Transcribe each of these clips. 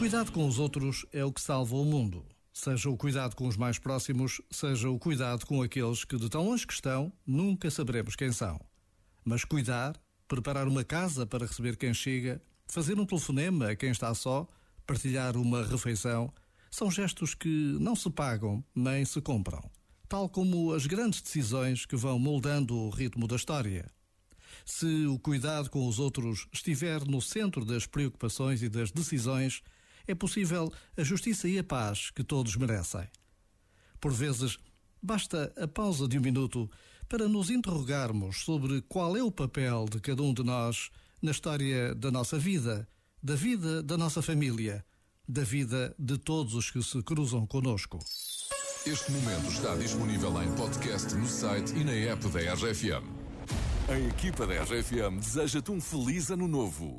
cuidado com os outros é o que salva o mundo. Seja o cuidado com os mais próximos, seja o cuidado com aqueles que de tão longe que estão, nunca saberemos quem são. Mas cuidar, preparar uma casa para receber quem chega, fazer um telefonema a quem está só, partilhar uma refeição, são gestos que não se pagam nem se compram, tal como as grandes decisões que vão moldando o ritmo da história. Se o cuidado com os outros estiver no centro das preocupações e das decisões, é possível a justiça e a paz que todos merecem. Por vezes, basta a pausa de um minuto para nos interrogarmos sobre qual é o papel de cada um de nós na história da nossa vida, da vida da nossa família, da vida de todos os que se cruzam conosco. Este momento está disponível em podcast no site e na app da RFM. A equipa da RFM deseja-te um feliz ano novo.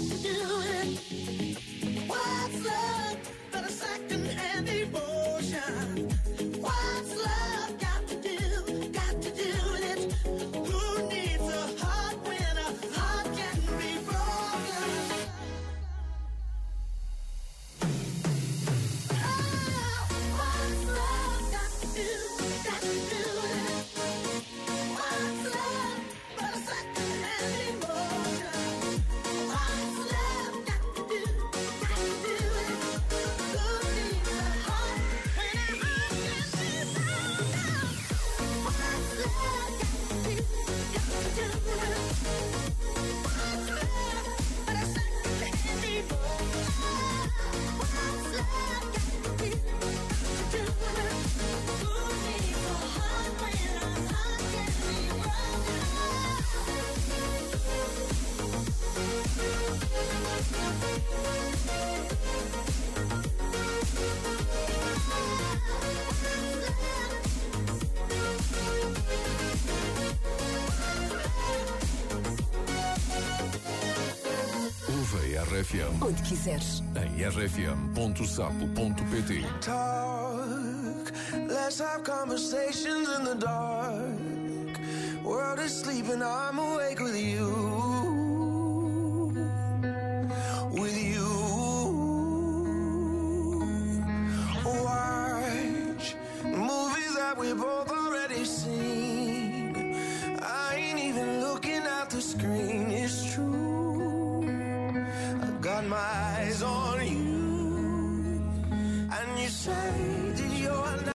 Got to do Ouve a RFM. Onde quiseres. Em rfm.sapo.pt. Talk, let's have conversations in the dark. World is sleeping, I'm awake with you. With you. Watch movies that we both already seen. I ain't even looking at the screen, it's true my eyes on you, and you say.